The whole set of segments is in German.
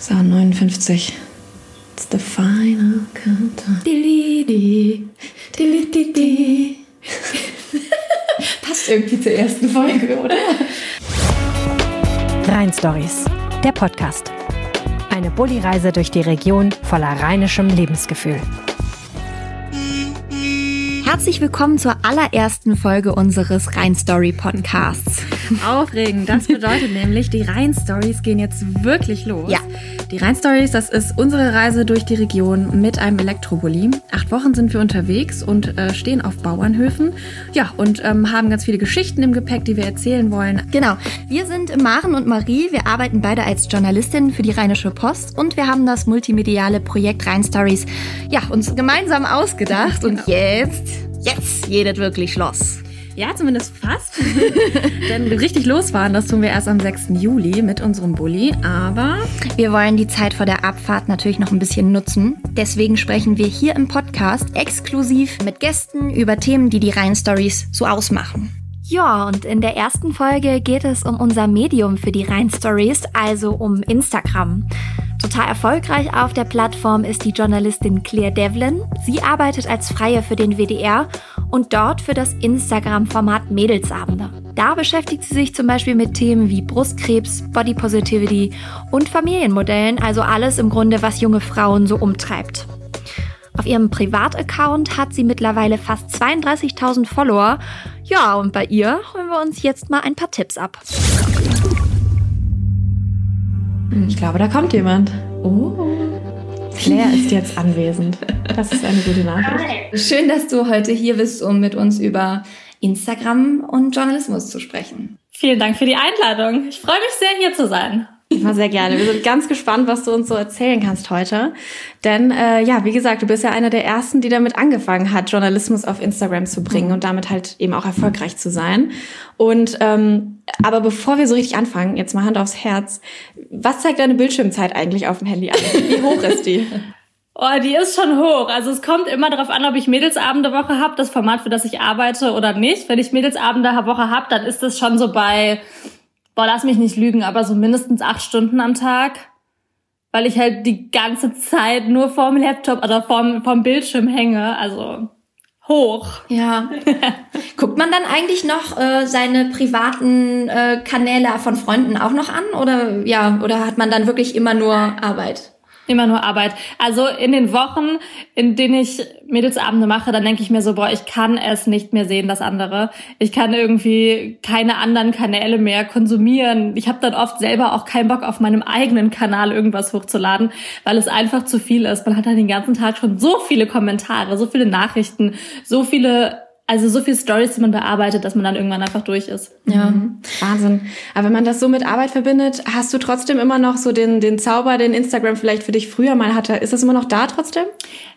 So, 59. It's the final countdown. Passt irgendwie zur ersten Folge, oder? Rhein Stories, der Podcast. Eine Bulli-Reise durch die Region voller rheinischem Lebensgefühl. Herzlich willkommen zur allerersten Folge unseres Rhein Story Podcasts. Aufregend, das bedeutet nämlich, die Rhein Stories gehen jetzt wirklich los. Ja. Die Rhein Stories, das ist unsere Reise durch die Region mit einem Elektrobully. Acht Wochen sind wir unterwegs und äh, stehen auf Bauernhöfen. Ja, und ähm, haben ganz viele Geschichten im Gepäck, die wir erzählen wollen. Genau. Wir sind Maren und Marie. Wir arbeiten beide als Journalistinnen für die Rheinische Post und wir haben das multimediale Projekt Rhein Stories ja, uns gemeinsam ausgedacht. Und jetzt, jetzt geht es wirklich los. Ja, zumindest fast. Denn richtig losfahren, das tun wir erst am 6. Juli mit unserem Bulli. Aber Wir wollen die Zeit vor der Abfahrt natürlich noch ein bisschen nutzen. Deswegen sprechen wir hier im Podcast exklusiv mit Gästen über Themen, die die Rhein-Stories so ausmachen. Ja, und in der ersten Folge geht es um unser Medium für die Rhein-Stories, also um Instagram. Total erfolgreich auf der Plattform ist die Journalistin Claire Devlin. Sie arbeitet als Freie für den WDR und dort für das Instagram-Format Mädelsabende. Da beschäftigt sie sich zum Beispiel mit Themen wie Brustkrebs, Body Positivity und Familienmodellen, also alles im Grunde, was junge Frauen so umtreibt. Auf ihrem Privataccount hat sie mittlerweile fast 32.000 Follower. Ja, und bei ihr holen wir uns jetzt mal ein paar Tipps ab. Ich glaube, da kommt jemand. Oh. Claire ist jetzt anwesend. Das ist eine gute Nachricht. Schön, dass du heute hier bist, um mit uns über Instagram und Journalismus zu sprechen. Vielen Dank für die Einladung. Ich freue mich sehr, hier zu sein. Immer sehr gerne. Wir sind ganz gespannt, was du uns so erzählen kannst heute. Denn äh, ja, wie gesagt, du bist ja einer der ersten, die damit angefangen hat, Journalismus auf Instagram zu bringen und damit halt eben auch erfolgreich zu sein. Und ähm, aber bevor wir so richtig anfangen, jetzt mal Hand aufs Herz, was zeigt deine Bildschirmzeit eigentlich auf dem Handy an? Wie hoch ist die? Oh, die ist schon hoch. Also es kommt immer darauf an, ob ich Mädelsabende Woche habe, das Format, für das ich arbeite oder nicht. Wenn ich Mädelsabende Woche habe, dann ist das schon so bei, boah, lass mich nicht lügen, aber so mindestens acht Stunden am Tag. Weil ich halt die ganze Zeit nur vorm Laptop oder vorm, vorm Bildschirm hänge. Also hoch. Ja. Guckt man dann eigentlich noch äh, seine privaten äh, Kanäle von Freunden auch noch an? Oder ja, oder hat man dann wirklich immer nur Arbeit? Immer nur Arbeit. Also in den Wochen, in denen ich Mädelsabende mache, dann denke ich mir so, boah, ich kann es nicht mehr sehen, das andere. Ich kann irgendwie keine anderen Kanäle mehr konsumieren. Ich habe dann oft selber auch keinen Bock auf meinem eigenen Kanal irgendwas hochzuladen, weil es einfach zu viel ist. Man hat dann den ganzen Tag schon so viele Kommentare, so viele Nachrichten, so viele also so viele Stories, die man bearbeitet, dass man dann irgendwann einfach durch ist. Ja, mhm. Wahnsinn. Aber wenn man das so mit Arbeit verbindet, hast du trotzdem immer noch so den, den Zauber, den Instagram vielleicht für dich früher mal hatte. Ist das immer noch da trotzdem?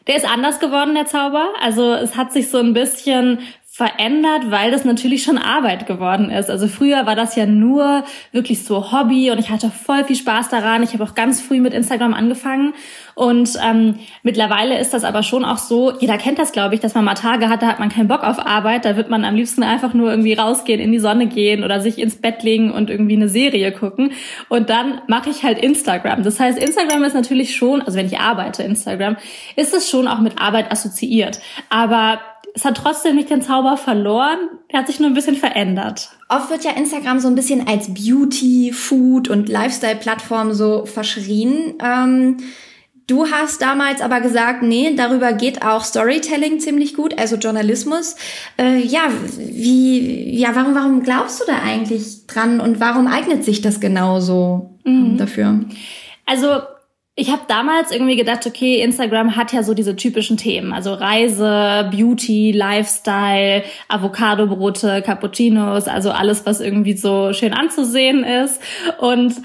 Der ist anders geworden, der Zauber. Also es hat sich so ein bisschen verändert, weil das natürlich schon Arbeit geworden ist. Also früher war das ja nur wirklich so Hobby und ich hatte voll viel Spaß daran. Ich habe auch ganz früh mit Instagram angefangen und ähm, mittlerweile ist das aber schon auch so, jeder kennt das, glaube ich, dass man mal Tage hat, da hat man keinen Bock auf Arbeit, da wird man am liebsten einfach nur irgendwie rausgehen, in die Sonne gehen oder sich ins Bett legen und irgendwie eine Serie gucken. Und dann mache ich halt Instagram. Das heißt, Instagram ist natürlich schon, also wenn ich arbeite, Instagram, ist es schon auch mit Arbeit assoziiert. Aber es hat trotzdem nicht den Zauber verloren. Er hat sich nur ein bisschen verändert. Oft wird ja Instagram so ein bisschen als Beauty, Food und Lifestyle-Plattform so verschrien. Ähm, du hast damals aber gesagt, nee, darüber geht auch Storytelling ziemlich gut, also Journalismus. Äh, ja, wie, ja, warum, warum glaubst du da eigentlich dran und warum eignet sich das genauso mhm. dafür? Also ich habe damals irgendwie gedacht, okay, Instagram hat ja so diese typischen Themen, also Reise, Beauty, Lifestyle, Avocado-Brote, Cappuccinos, also alles, was irgendwie so schön anzusehen ist. Und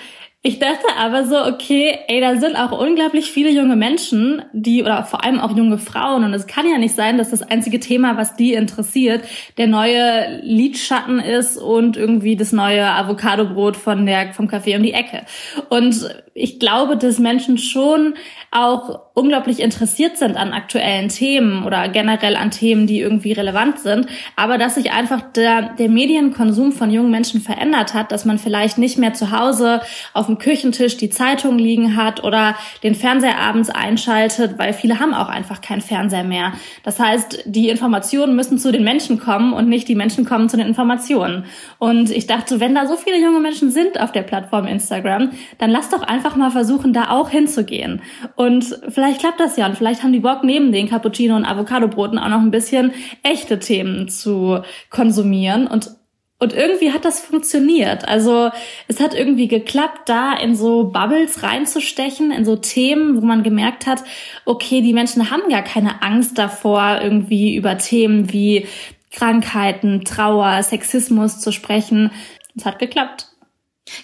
ich dachte aber so, okay, ey, da sind auch unglaublich viele junge Menschen, die, oder vor allem auch junge Frauen, und es kann ja nicht sein, dass das einzige Thema, was die interessiert, der neue Lidschatten ist und irgendwie das neue Avocado-Brot von der, vom Café um die Ecke. Und ich glaube, dass Menschen schon auch unglaublich interessiert sind an aktuellen Themen oder generell an Themen, die irgendwie relevant sind, aber dass sich einfach der, der Medienkonsum von jungen Menschen verändert hat, dass man vielleicht nicht mehr zu Hause auf dem Küchentisch die Zeitung liegen hat oder den Fernseher abends einschaltet, weil viele haben auch einfach keinen Fernseher mehr. Das heißt, die Informationen müssen zu den Menschen kommen und nicht die Menschen kommen zu den Informationen. Und ich dachte, wenn da so viele junge Menschen sind auf der Plattform Instagram, dann lass doch einfach mal versuchen, da auch hinzugehen. Und vielleicht klappt das ja und vielleicht haben die Bock neben den Cappuccino und Avocado-Broten auch noch ein bisschen echte Themen zu konsumieren und und irgendwie hat das funktioniert. Also es hat irgendwie geklappt, da in so Bubbles reinzustechen, in so Themen, wo man gemerkt hat, okay, die Menschen haben gar keine Angst davor, irgendwie über Themen wie Krankheiten, Trauer, Sexismus zu sprechen. Es hat geklappt.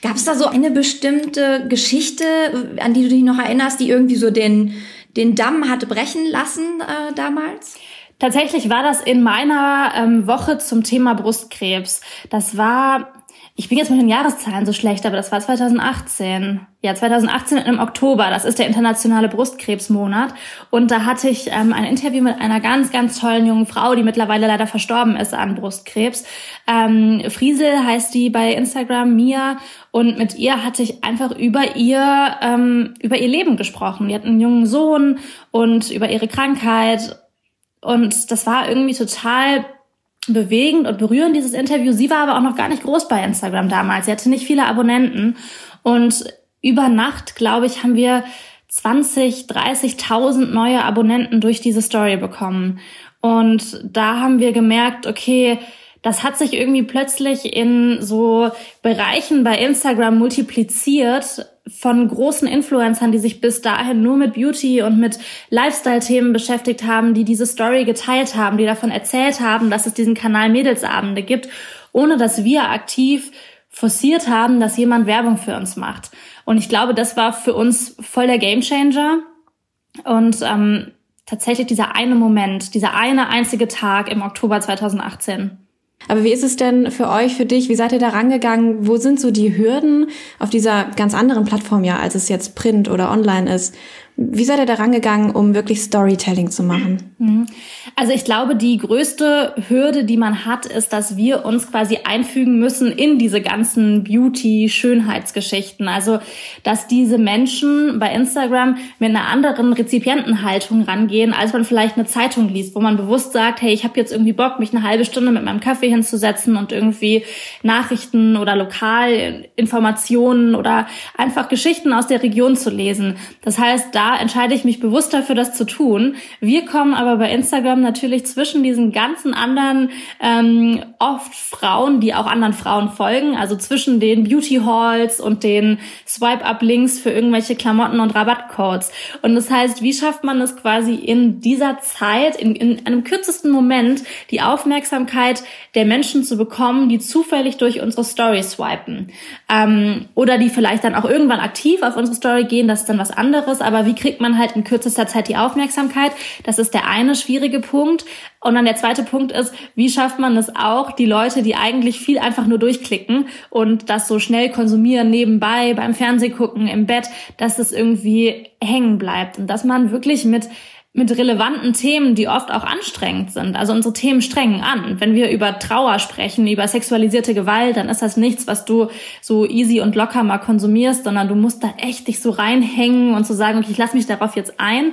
Gab es da so eine bestimmte Geschichte, an die du dich noch erinnerst, die irgendwie so den, den Damm hatte brechen lassen äh, damals? Tatsächlich war das in meiner ähm, Woche zum Thema Brustkrebs. Das war ich bin jetzt mit den Jahreszahlen so schlecht, aber das war 2018. Ja, 2018 im Oktober. Das ist der internationale Brustkrebsmonat. Und da hatte ich ähm, ein Interview mit einer ganz, ganz tollen jungen Frau, die mittlerweile leider verstorben ist an Brustkrebs. Ähm, Friesel heißt die bei Instagram, Mia. Und mit ihr hatte ich einfach über ihr, ähm, über ihr Leben gesprochen. Die hat einen jungen Sohn und über ihre Krankheit. Und das war irgendwie total bewegend und berührend, dieses Interview. Sie war aber auch noch gar nicht groß bei Instagram damals. Sie hatte nicht viele Abonnenten. Und über Nacht, glaube ich, haben wir 20, 30.000 neue Abonnenten durch diese Story bekommen. Und da haben wir gemerkt, okay, das hat sich irgendwie plötzlich in so Bereichen bei Instagram multipliziert von großen Influencern, die sich bis dahin nur mit Beauty und mit Lifestyle-Themen beschäftigt haben, die diese Story geteilt haben, die davon erzählt haben, dass es diesen Kanal Mädelsabende gibt, ohne dass wir aktiv forciert haben, dass jemand Werbung für uns macht. Und ich glaube, das war für uns voll der Gamechanger. Und ähm, tatsächlich dieser eine Moment, dieser eine einzige Tag im Oktober 2018. Aber wie ist es denn für euch, für dich? Wie seid ihr da rangegangen? Wo sind so die Hürden auf dieser ganz anderen Plattform ja, als es jetzt Print oder online ist? Wie seid ihr da rangegangen, um wirklich Storytelling zu machen? Mhm. Also ich glaube, die größte Hürde, die man hat, ist, dass wir uns quasi einfügen müssen in diese ganzen Beauty-Schönheitsgeschichten. Also, dass diese Menschen bei Instagram mit einer anderen Rezipientenhaltung rangehen, als man vielleicht eine Zeitung liest, wo man bewusst sagt, hey, ich habe jetzt irgendwie Bock, mich eine halbe Stunde mit meinem Kaffee hinzusetzen und irgendwie Nachrichten oder Lokalinformationen oder einfach Geschichten aus der Region zu lesen. Das heißt, da entscheide ich mich bewusst dafür, das zu tun. Wir kommen aber bei Instagram natürlich zwischen diesen ganzen anderen, ähm, oft Frauen, die auch anderen Frauen folgen, also zwischen den Beauty Halls und den Swipe-Up-Links für irgendwelche Klamotten und Rabattcodes. Und das heißt, wie schafft man es quasi in dieser Zeit, in, in einem kürzesten Moment, die Aufmerksamkeit der Menschen zu bekommen, die zufällig durch unsere Story swipen. Ähm, oder die vielleicht dann auch irgendwann aktiv auf unsere Story gehen, das ist dann was anderes, aber wie wie kriegt man halt in kürzester Zeit die Aufmerksamkeit? Das ist der eine schwierige Punkt. Und dann der zweite Punkt ist, wie schafft man es auch, die Leute, die eigentlich viel einfach nur durchklicken und das so schnell konsumieren nebenbei, beim Fernsehgucken, im Bett, dass es irgendwie hängen bleibt und dass man wirklich mit mit relevanten Themen, die oft auch anstrengend sind. Also unsere Themen strengen an. Wenn wir über Trauer sprechen, über sexualisierte Gewalt, dann ist das nichts, was du so easy und locker mal konsumierst, sondern du musst da echt dich so reinhängen und zu so sagen, okay, ich lasse mich darauf jetzt ein.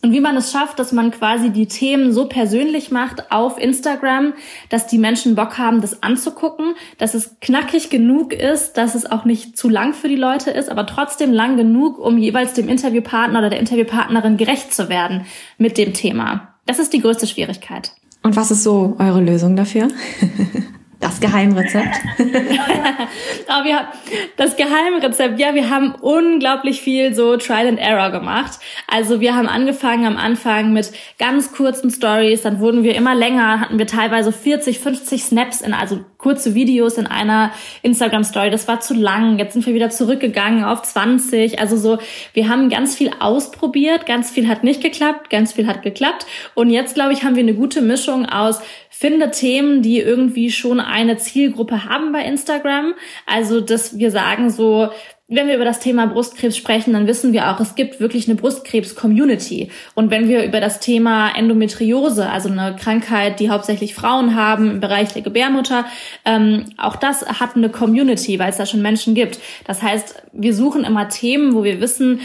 Und wie man es schafft, dass man quasi die Themen so persönlich macht auf Instagram, dass die Menschen Bock haben, das anzugucken, dass es knackig genug ist, dass es auch nicht zu lang für die Leute ist, aber trotzdem lang genug, um jeweils dem Interviewpartner oder der Interviewpartnerin gerecht zu werden mit dem Thema. Das ist die größte Schwierigkeit. Und was ist so eure Lösung dafür? Das Geheimrezept. Aber wir haben das Geheimrezept. Ja, wir haben unglaublich viel so Trial and Error gemacht. Also wir haben angefangen am Anfang mit ganz kurzen Stories, dann wurden wir immer länger, hatten wir teilweise 40, 50 Snaps in also kurze Videos in einer Instagram Story. Das war zu lang. Jetzt sind wir wieder zurückgegangen auf 20. Also so, wir haben ganz viel ausprobiert, ganz viel hat nicht geklappt, ganz viel hat geklappt und jetzt glaube ich, haben wir eine gute Mischung aus finde Themen, die irgendwie schon eine Zielgruppe haben bei Instagram. Also, dass wir sagen so, wenn wir über das Thema Brustkrebs sprechen, dann wissen wir auch, es gibt wirklich eine Brustkrebs-Community. Und wenn wir über das Thema Endometriose, also eine Krankheit, die hauptsächlich Frauen haben im Bereich der Gebärmutter, ähm, auch das hat eine Community, weil es da schon Menschen gibt. Das heißt, wir suchen immer Themen, wo wir wissen,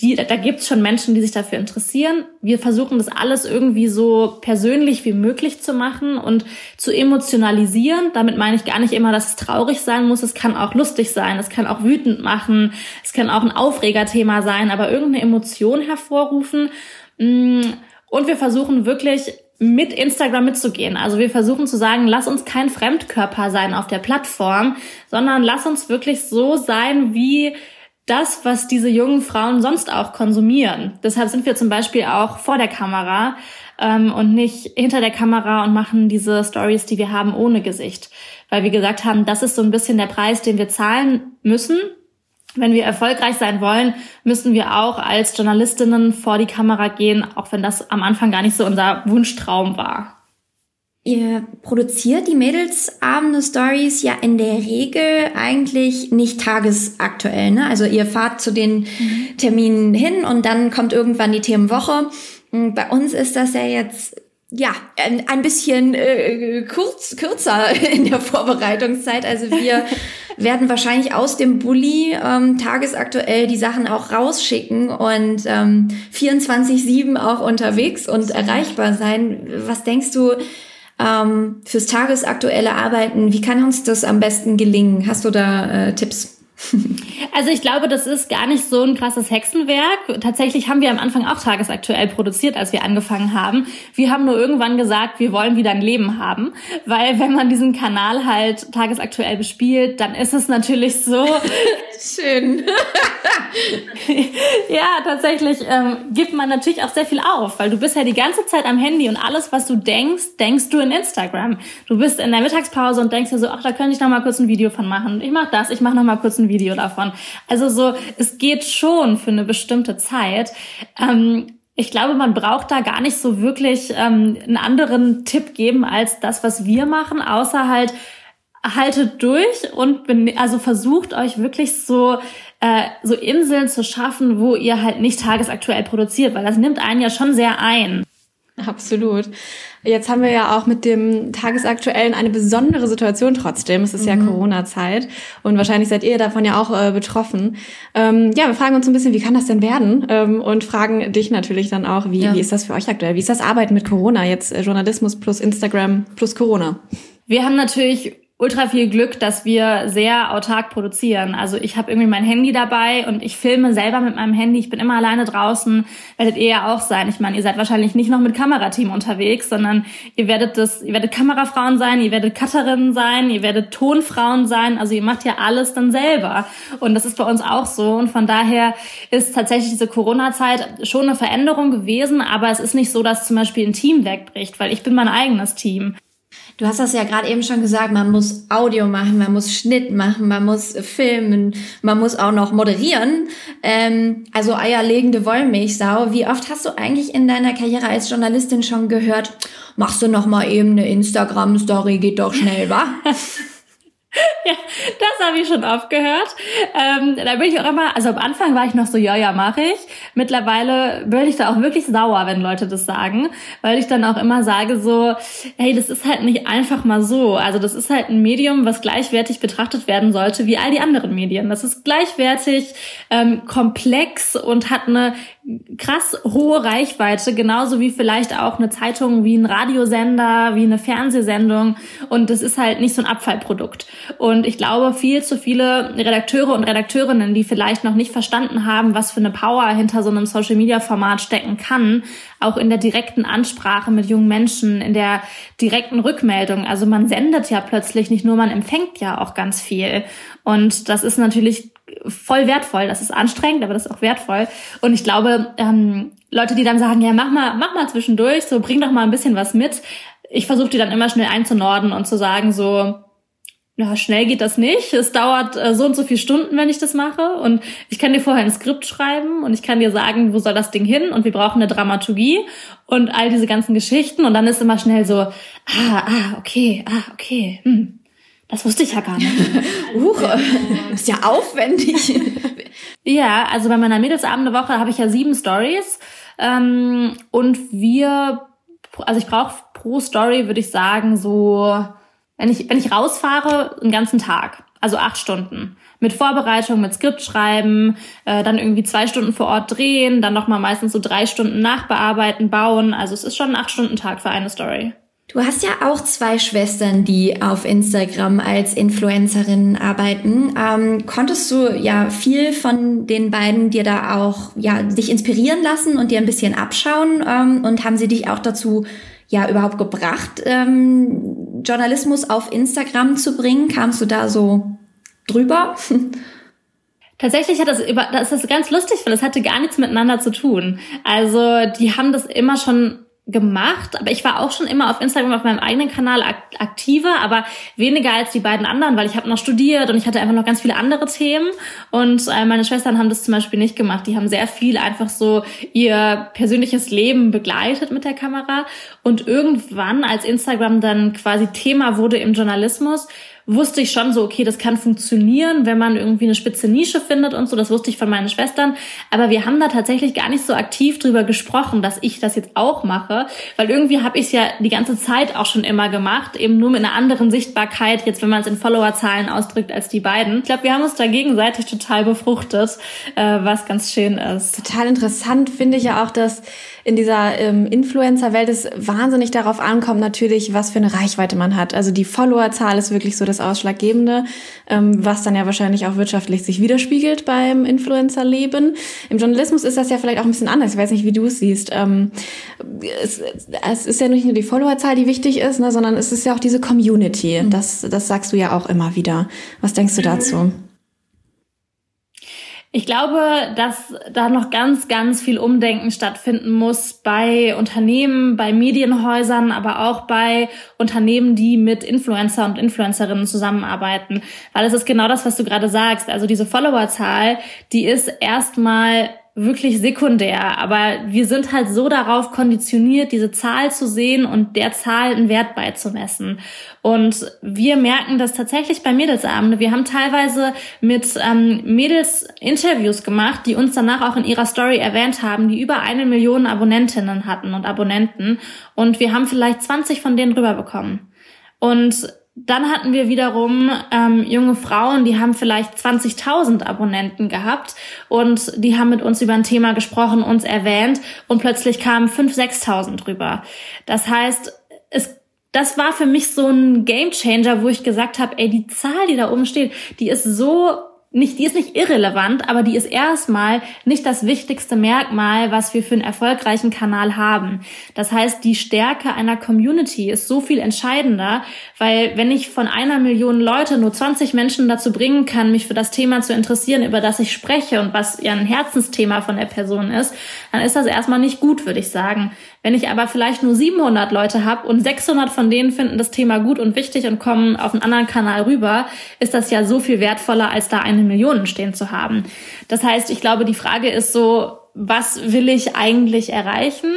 die, da gibt's schon Menschen, die sich dafür interessieren. Wir versuchen das alles irgendwie so persönlich wie möglich zu machen und zu emotionalisieren. Damit meine ich gar nicht immer, dass es traurig sein muss. Es kann auch lustig sein, es kann auch wütend machen, es kann auch ein Aufregerthema sein, aber irgendeine Emotion hervorrufen. Mm, und wir versuchen wirklich mit Instagram mitzugehen. Also wir versuchen zu sagen, lass uns kein Fremdkörper sein auf der Plattform, sondern lass uns wirklich so sein, wie das, was diese jungen Frauen sonst auch konsumieren. Deshalb sind wir zum Beispiel auch vor der Kamera ähm, und nicht hinter der Kamera und machen diese Stories, die wir haben, ohne Gesicht. Weil wir gesagt haben, das ist so ein bisschen der Preis, den wir zahlen müssen. Wenn wir erfolgreich sein wollen, müssen wir auch als Journalistinnen vor die Kamera gehen, auch wenn das am Anfang gar nicht so unser Wunschtraum war. Ihr produziert die Mädelsabende-Stories ja in der Regel eigentlich nicht tagesaktuell. Ne? Also ihr fahrt zu den mhm. Terminen hin und dann kommt irgendwann die Themenwoche. Bei uns ist das ja jetzt ja, ein, ein bisschen äh, kurz, kürzer in der Vorbereitungszeit. Also wir werden wahrscheinlich aus dem Bulli ähm, tagesaktuell die Sachen auch rausschicken und ähm, 24-7 auch unterwegs und erreichbar sein. Was denkst du, ähm, fürs tagesaktuelle Arbeiten. Wie kann uns das am besten gelingen? Hast du da äh, Tipps? Also ich glaube, das ist gar nicht so ein krasses Hexenwerk. Tatsächlich haben wir am Anfang auch tagesaktuell produziert, als wir angefangen haben. Wir haben nur irgendwann gesagt, wir wollen wieder ein Leben haben, weil wenn man diesen Kanal halt tagesaktuell bespielt, dann ist es natürlich so schön. ja, tatsächlich ähm, gibt man natürlich auch sehr viel auf, weil du bist ja die ganze Zeit am Handy und alles, was du denkst, denkst du in Instagram. Du bist in der Mittagspause und denkst dir so, ach, da könnte ich noch mal kurz ein Video von machen. Ich mach das, ich mach noch mal kurz ein ein Video davon. Also so, es geht schon für eine bestimmte Zeit. Ähm, ich glaube, man braucht da gar nicht so wirklich ähm, einen anderen Tipp geben als das, was wir machen, außer halt haltet durch und also versucht euch wirklich so äh, so Inseln zu schaffen, wo ihr halt nicht tagesaktuell produziert, weil das nimmt einen ja schon sehr ein. Absolut. Jetzt haben wir ja auch mit dem Tagesaktuellen eine besondere Situation trotzdem. Es ist mhm. ja Corona-Zeit und wahrscheinlich seid ihr davon ja auch äh, betroffen. Ähm, ja, wir fragen uns ein bisschen, wie kann das denn werden? Ähm, und fragen dich natürlich dann auch, wie, ja. wie ist das für euch aktuell? Wie ist das Arbeiten mit Corona? Jetzt äh, Journalismus plus Instagram plus Corona. Wir haben natürlich ultra viel Glück, dass wir sehr autark produzieren. Also ich habe irgendwie mein Handy dabei und ich filme selber mit meinem Handy. Ich bin immer alleine draußen. Werdet ihr ja auch sein. Ich meine, ihr seid wahrscheinlich nicht noch mit Kamerateam unterwegs, sondern ihr werdet das, ihr werdet Kamerafrauen sein, ihr werdet Cutterinnen sein, ihr werdet Tonfrauen sein. Also ihr macht ja alles dann selber. Und das ist bei uns auch so. Und von daher ist tatsächlich diese Corona-Zeit schon eine Veränderung gewesen. Aber es ist nicht so, dass zum Beispiel ein Team wegbricht, weil ich bin mein eigenes Team. Du hast das ja gerade eben schon gesagt, man muss Audio machen, man muss Schnitt machen, man muss filmen, man muss auch noch moderieren. Ähm, also eierlegende Wollmilchsau. Wie oft hast du eigentlich in deiner Karriere als Journalistin schon gehört, machst du noch mal eben eine Instagram-Story, geht doch schnell, wa? ja, das habe ich schon oft gehört. Ähm, da bin ich auch immer, also am Anfang war ich noch so, ja, ja, mache ich. Mittlerweile bin ich da auch wirklich sauer, wenn Leute das sagen, weil ich dann auch immer sage so, hey, das ist halt nicht einfach mal so. Also das ist halt ein Medium, was gleichwertig betrachtet werden sollte wie all die anderen Medien. Das ist gleichwertig, ähm, komplex und hat eine krass hohe Reichweite, genauso wie vielleicht auch eine Zeitung, wie ein Radiosender, wie eine Fernsehsendung. Und das ist halt nicht so ein Abfallprodukt. Und ich glaube, viel zu viele Redakteure und Redakteurinnen, die vielleicht noch nicht verstanden haben, was für eine Power hinter so einem Social-Media-Format stecken kann, auch in der direkten Ansprache mit jungen Menschen, in der direkten Rückmeldung. Also man sendet ja plötzlich nicht nur, man empfängt ja auch ganz viel. Und das ist natürlich voll wertvoll. Das ist anstrengend, aber das ist auch wertvoll. Und ich glaube, ähm, Leute, die dann sagen, ja, mach mal, mach mal zwischendurch, so bring doch mal ein bisschen was mit. Ich versuche die dann immer schnell einzunorden und zu sagen, so, ja, schnell geht das nicht. Es dauert äh, so und so viele Stunden, wenn ich das mache. Und ich kann dir vorher ein Skript schreiben und ich kann dir sagen, wo soll das Ding hin und wir brauchen eine Dramaturgie und all diese ganzen Geschichten. Und dann ist immer schnell so, ah, ah, okay, ah, okay, hm. Das wusste ich ja gar nicht. Huch, ist ja aufwendig. ja, also bei meiner Mädelsabende-Woche habe ich ja sieben Stories. Ähm, und wir, also ich brauche pro Story, würde ich sagen, so wenn ich, wenn ich rausfahre, einen ganzen Tag, also acht Stunden. Mit Vorbereitung, mit Skript schreiben, äh, dann irgendwie zwei Stunden vor Ort drehen, dann nochmal meistens so drei Stunden nachbearbeiten, bauen. Also es ist schon ein Acht-Stunden-Tag für eine Story. Du hast ja auch zwei Schwestern, die auf Instagram als Influencerinnen arbeiten. Ähm, konntest du ja viel von den beiden dir da auch ja dich inspirieren lassen und dir ein bisschen abschauen? Ähm, und haben sie dich auch dazu ja überhaupt gebracht, ähm, Journalismus auf Instagram zu bringen? Kamst du da so drüber? Tatsächlich hat das über, das ist ganz lustig, weil es hatte gar nichts miteinander zu tun. Also die haben das immer schon gemacht, aber ich war auch schon immer auf Instagram auf meinem eigenen Kanal aktiver, aber weniger als die beiden anderen, weil ich habe noch studiert und ich hatte einfach noch ganz viele andere Themen und äh, meine Schwestern haben das zum Beispiel nicht gemacht. Die haben sehr viel einfach so ihr persönliches Leben begleitet mit der Kamera und irgendwann, als Instagram dann quasi Thema wurde im Journalismus, wusste ich schon so, okay, das kann funktionieren, wenn man irgendwie eine spitze Nische findet und so. Das wusste ich von meinen Schwestern. Aber wir haben da tatsächlich gar nicht so aktiv drüber gesprochen, dass ich das jetzt auch mache, weil irgendwie habe ich es ja die ganze Zeit auch schon immer gemacht, eben nur mit einer anderen Sichtbarkeit, jetzt wenn man es in Followerzahlen ausdrückt als die beiden. Ich glaube, wir haben uns da gegenseitig total befruchtet, äh, was ganz schön ist. Total interessant finde ich ja auch, dass in dieser ähm, Influencer-Welt es wahnsinnig darauf ankommt, natürlich, was für eine Reichweite man hat. Also die Followerzahl ist wirklich so das Ausschlaggebende, ähm, was dann ja wahrscheinlich auch wirtschaftlich sich widerspiegelt beim Influencer-Leben. Im Journalismus ist das ja vielleicht auch ein bisschen anders. Ich weiß nicht, wie du es siehst. Ähm, es, es ist ja nicht nur die Followerzahl, die wichtig ist, ne, sondern es ist ja auch diese Community. Mhm. Das, das sagst du ja auch immer wieder. Was denkst du dazu? Ich glaube, dass da noch ganz, ganz viel Umdenken stattfinden muss bei Unternehmen, bei Medienhäusern, aber auch bei Unternehmen, die mit Influencer und Influencerinnen zusammenarbeiten. Weil es ist genau das, was du gerade sagst. Also diese Followerzahl, die ist erstmal wirklich sekundär, aber wir sind halt so darauf konditioniert, diese Zahl zu sehen und der Zahl einen Wert beizumessen. Und wir merken das tatsächlich bei Mädelsabende. Wir haben teilweise mit ähm, Mädels Interviews gemacht, die uns danach auch in ihrer Story erwähnt haben, die über eine Million Abonnentinnen hatten und Abonnenten. Und wir haben vielleicht 20 von denen rüberbekommen. Und dann hatten wir wiederum ähm, junge Frauen, die haben vielleicht 20.000 Abonnenten gehabt und die haben mit uns über ein Thema gesprochen, uns erwähnt und plötzlich kamen 5.000, 6.000 rüber. Das heißt, es das war für mich so ein Gamechanger, wo ich gesagt habe, ey, die Zahl, die da oben steht, die ist so nicht, die ist nicht irrelevant, aber die ist erstmal nicht das wichtigste Merkmal, was wir für einen erfolgreichen Kanal haben. Das heißt, die Stärke einer Community ist so viel entscheidender, weil wenn ich von einer Million Leute nur 20 Menschen dazu bringen kann, mich für das Thema zu interessieren, über das ich spreche und was ja ein Herzensthema von der Person ist, dann ist das erstmal nicht gut, würde ich sagen. Wenn ich aber vielleicht nur 700 Leute habe und 600 von denen finden das Thema gut und wichtig und kommen auf einen anderen Kanal rüber, ist das ja so viel wertvoller, als da eine Million stehen zu haben. Das heißt, ich glaube, die Frage ist so, was will ich eigentlich erreichen?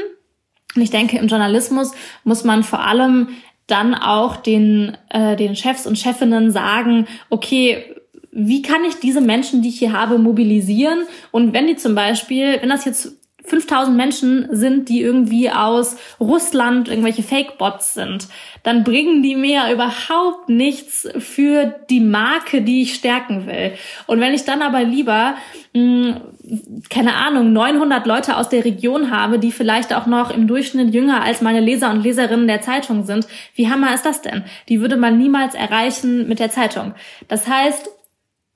Und ich denke, im Journalismus muss man vor allem dann auch den, äh, den Chefs und Chefinnen sagen, okay, wie kann ich diese Menschen, die ich hier habe, mobilisieren? Und wenn die zum Beispiel, wenn das jetzt 5000 Menschen sind, die irgendwie aus Russland irgendwelche Fake-Bots sind, dann bringen die mir überhaupt nichts für die Marke, die ich stärken will. Und wenn ich dann aber lieber, mh, hm, keine Ahnung, 900 Leute aus der Region habe, die vielleicht auch noch im Durchschnitt jünger als meine Leser und Leserinnen der Zeitung sind, wie hammer ist das denn? Die würde man niemals erreichen mit der Zeitung. Das heißt,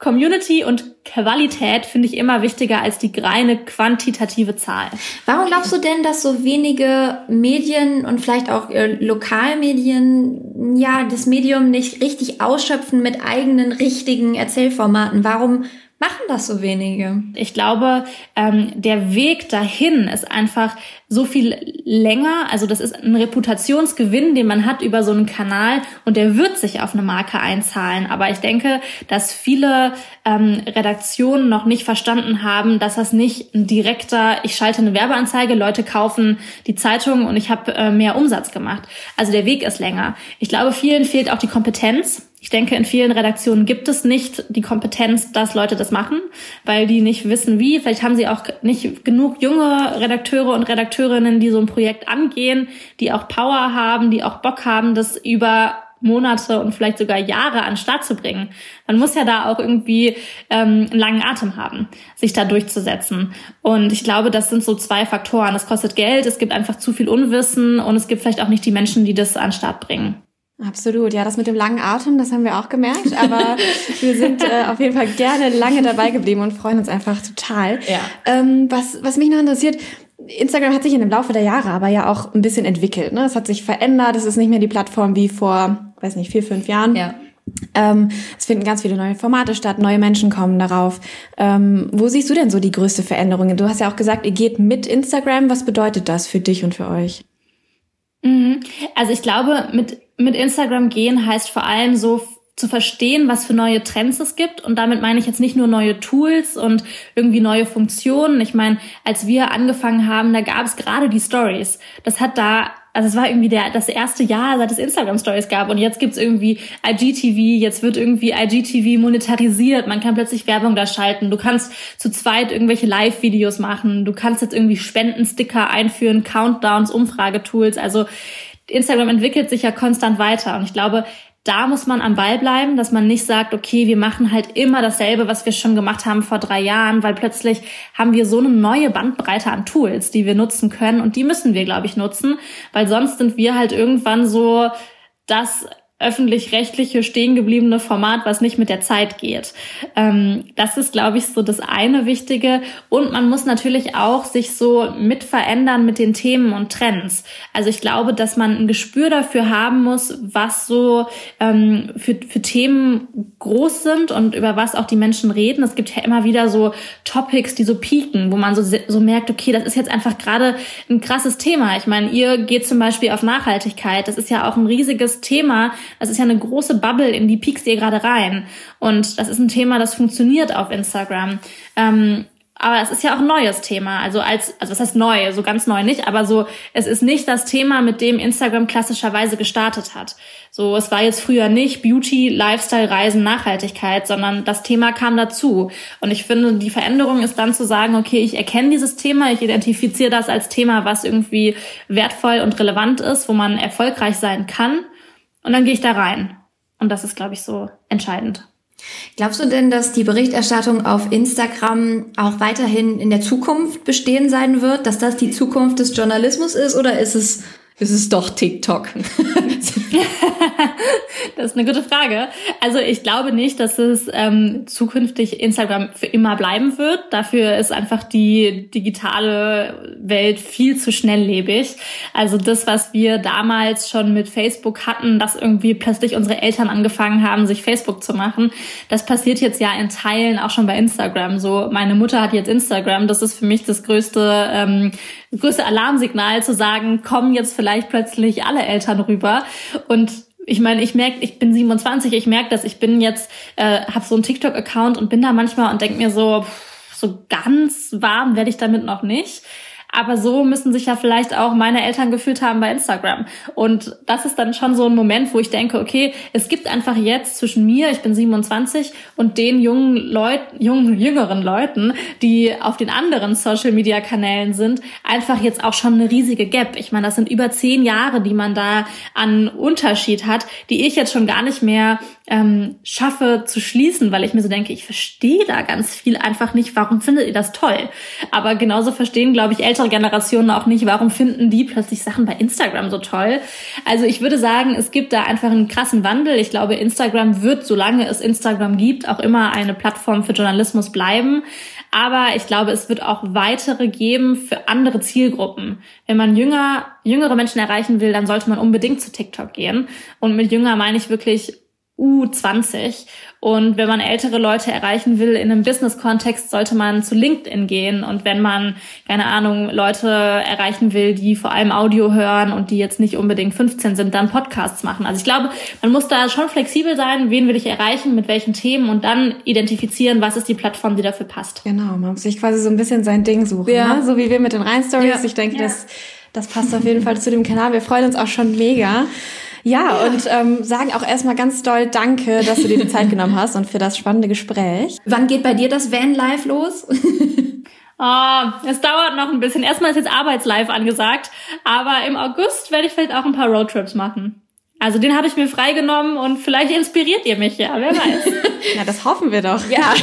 Community und Qualität finde ich immer wichtiger als die reine quantitative Zahl. Warum glaubst du denn, dass so wenige Medien und vielleicht auch äh, Lokalmedien ja das Medium nicht richtig ausschöpfen mit eigenen richtigen Erzählformaten? Warum machen das so wenige? Ich glaube, ähm, der Weg dahin ist einfach so viel länger. Also das ist ein Reputationsgewinn, den man hat über so einen Kanal und der wird sich auf eine Marke einzahlen. Aber ich denke, dass viele ähm, Redaktionen noch nicht verstanden haben, dass das nicht ein direkter, ich schalte eine Werbeanzeige, Leute kaufen die Zeitung und ich habe äh, mehr Umsatz gemacht. Also der Weg ist länger. Ich glaube, vielen fehlt auch die Kompetenz ich denke, in vielen Redaktionen gibt es nicht die Kompetenz, dass Leute das machen, weil die nicht wissen, wie. Vielleicht haben sie auch nicht genug junge Redakteure und Redakteurinnen, die so ein Projekt angehen, die auch Power haben, die auch Bock haben, das über Monate und vielleicht sogar Jahre an Start zu bringen. Man muss ja da auch irgendwie ähm, einen langen Atem haben, sich da durchzusetzen. Und ich glaube, das sind so zwei Faktoren. Es kostet Geld, es gibt einfach zu viel Unwissen und es gibt vielleicht auch nicht die Menschen, die das an Start bringen. Absolut, ja, das mit dem langen Atem, das haben wir auch gemerkt, aber wir sind äh, auf jeden Fall gerne lange dabei geblieben und freuen uns einfach total. Ja. Ähm, was, was mich noch interessiert, Instagram hat sich in dem Laufe der Jahre aber ja auch ein bisschen entwickelt. Ne? Es hat sich verändert, es ist nicht mehr die Plattform wie vor, weiß nicht, vier, fünf Jahren. Ja. Ähm, es finden ganz viele neue Formate statt, neue Menschen kommen darauf. Ähm, wo siehst du denn so die größte Veränderung? Du hast ja auch gesagt, ihr geht mit Instagram. Was bedeutet das für dich und für euch? Mhm. Also ich glaube, mit mit Instagram gehen heißt vor allem so zu verstehen, was für neue Trends es gibt. Und damit meine ich jetzt nicht nur neue Tools und irgendwie neue Funktionen. Ich meine, als wir angefangen haben, da gab es gerade die Stories. Das hat da, also es war irgendwie der, das erste Jahr, seit es Instagram Stories gab. Und jetzt gibt's irgendwie IGTV, jetzt wird irgendwie IGTV monetarisiert. Man kann plötzlich Werbung da schalten. Du kannst zu zweit irgendwelche Live-Videos machen. Du kannst jetzt irgendwie Spendensticker einführen, Countdowns, Umfragetools. Also Instagram entwickelt sich ja konstant weiter. Und ich glaube, da muss man am Ball bleiben, dass man nicht sagt, okay, wir machen halt immer dasselbe, was wir schon gemacht haben vor drei Jahren, weil plötzlich haben wir so eine neue Bandbreite an Tools, die wir nutzen können. Und die müssen wir, glaube ich, nutzen, weil sonst sind wir halt irgendwann so das öffentlich-rechtliche stehen gebliebene Format, was nicht mit der Zeit geht. Ähm, das ist, glaube ich, so das eine Wichtige. Und man muss natürlich auch sich so mit verändern mit den Themen und Trends. Also ich glaube, dass man ein Gespür dafür haben muss, was so ähm, für, für Themen groß sind und über was auch die Menschen reden. Es gibt ja immer wieder so Topics, die so pieken, wo man so, so merkt, okay, das ist jetzt einfach gerade ein krasses Thema. Ich meine, ihr geht zum Beispiel auf Nachhaltigkeit. Das ist ja auch ein riesiges Thema, das ist ja eine große Bubble, in die piekst ihr gerade rein. Und das ist ein Thema, das funktioniert auf Instagram. Ähm, aber es ist ja auch ein neues Thema. Also als, also was heißt neu? So ganz neu nicht, aber so, es ist nicht das Thema, mit dem Instagram klassischerweise gestartet hat. So, es war jetzt früher nicht Beauty, Lifestyle, Reisen, Nachhaltigkeit, sondern das Thema kam dazu. Und ich finde, die Veränderung ist dann zu sagen, okay, ich erkenne dieses Thema, ich identifiziere das als Thema, was irgendwie wertvoll und relevant ist, wo man erfolgreich sein kann. Und dann gehe ich da rein. Und das ist, glaube ich, so entscheidend. Glaubst du denn, dass die Berichterstattung auf Instagram auch weiterhin in der Zukunft bestehen sein wird, dass das die Zukunft des Journalismus ist oder ist es ist es doch TikTok? das ist eine gute Frage. Also ich glaube nicht, dass es ähm, zukünftig Instagram für immer bleiben wird. Dafür ist einfach die digitale Welt viel zu schnelllebig. Also das, was wir damals schon mit Facebook hatten, dass irgendwie plötzlich unsere Eltern angefangen haben, sich Facebook zu machen, das passiert jetzt ja in Teilen auch schon bei Instagram. So, meine Mutter hat jetzt Instagram. Das ist für mich das größte, ähm, größte Alarmsignal zu sagen, kommen jetzt vielleicht plötzlich alle Eltern rüber. Und ich meine, ich merke, ich bin 27, ich merke dass ich bin jetzt, äh, habe so einen TikTok-Account und bin da manchmal und denke mir so, so ganz warm werde ich damit noch nicht. Aber so müssen sich ja vielleicht auch meine Eltern gefühlt haben bei Instagram. Und das ist dann schon so ein Moment, wo ich denke, okay, es gibt einfach jetzt zwischen mir, ich bin 27, und den jungen Leuten, jungen, jüngeren Leuten, die auf den anderen Social Media Kanälen sind, einfach jetzt auch schon eine riesige Gap. Ich meine, das sind über zehn Jahre, die man da an Unterschied hat, die ich jetzt schon gar nicht mehr ähm, schaffe zu schließen, weil ich mir so denke, ich verstehe da ganz viel einfach nicht, warum findet ihr das toll? Aber genauso verstehen, glaube ich, ältere Generationen auch nicht, warum finden die plötzlich Sachen bei Instagram so toll? Also ich würde sagen, es gibt da einfach einen krassen Wandel. Ich glaube, Instagram wird, solange es Instagram gibt, auch immer eine Plattform für Journalismus bleiben. Aber ich glaube, es wird auch weitere geben für andere Zielgruppen. Wenn man jünger, jüngere Menschen erreichen will, dann sollte man unbedingt zu TikTok gehen. Und mit jünger meine ich wirklich U20. Und wenn man ältere Leute erreichen will in einem Business-Kontext, sollte man zu LinkedIn gehen. Und wenn man, keine Ahnung, Leute erreichen will, die vor allem Audio hören und die jetzt nicht unbedingt 15 sind, dann Podcasts machen. Also ich glaube, man muss da schon flexibel sein, wen will ich erreichen, mit welchen Themen und dann identifizieren, was ist die Plattform, die dafür passt. Genau, man muss sich quasi so ein bisschen sein Ding suchen. Ja. Ne? So wie wir mit den Rhein-Stories. Ja. Ich denke, ja. das, das passt auf jeden Fall zu dem Kanal. Wir freuen uns auch schon mega. Ja, ja. und ähm, sagen auch erstmal ganz doll Danke, dass du dir die Zeit genommen hast und für das spannende Gespräch. Wann geht bei dir das Van Live los? Oh, es dauert noch ein bisschen. Erstmal ist jetzt Arbeitslife angesagt, aber im August werde ich vielleicht auch ein paar Roadtrips machen. Also den habe ich mir freigenommen und vielleicht inspiriert ihr mich ja, wer weiß. ja, das hoffen wir doch. Ja.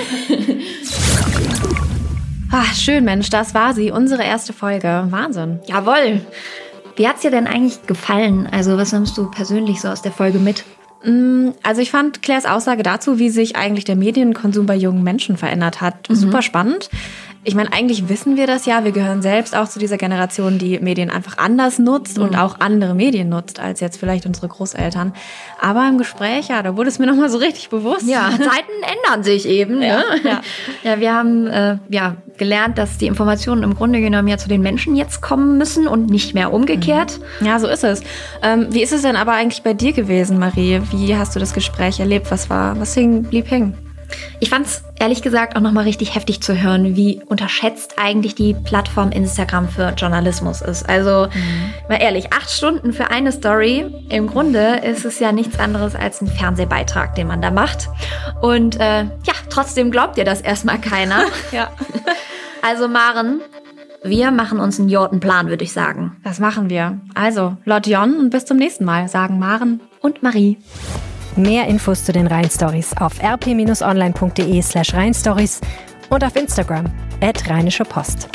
Ach, schön, Mensch, das war sie, unsere erste Folge. Wahnsinn. Jawoll. Wie hat's dir denn eigentlich gefallen? Also, was nimmst du persönlich so aus der Folge mit? Mm, also ich fand Claires Aussage dazu, wie sich eigentlich der Medienkonsum bei jungen Menschen verändert hat, mhm. super spannend. Ich meine, eigentlich wissen wir das ja. Wir gehören selbst auch zu dieser Generation, die Medien einfach anders nutzt mhm. und auch andere Medien nutzt als jetzt vielleicht unsere Großeltern. Aber im Gespräch, ja, da wurde es mir nochmal so richtig bewusst. Ja, Zeiten ändern sich eben. Ne? Ja, ja. ja wir haben äh, ja gelernt, dass die Informationen im Grunde genommen ja zu den Menschen jetzt kommen müssen und nicht mehr umgekehrt. Mhm. Ja, so ist es. Ähm, wie ist es denn aber eigentlich bei dir gewesen, Marie? Wie hast du das Gespräch erlebt? Was war, was hing, blieb hängen? Ich fand es ehrlich gesagt auch nochmal richtig heftig zu hören, wie unterschätzt eigentlich die Plattform Instagram für Journalismus ist. Also, mhm. mal ehrlich, acht Stunden für eine Story. Im Grunde ist es ja nichts anderes als ein Fernsehbeitrag, den man da macht. Und äh, ja, trotzdem glaubt dir das erstmal keiner. ja. Also, Maren, wir machen uns einen Jortenplan, würde ich sagen. Das machen wir. Also, Lord Jon und bis zum nächsten Mal, sagen Maren und Marie. Mehr Infos zu den Rheinstories auf rp-online.de slash rheinstories und auf Instagram at Rheinische Post.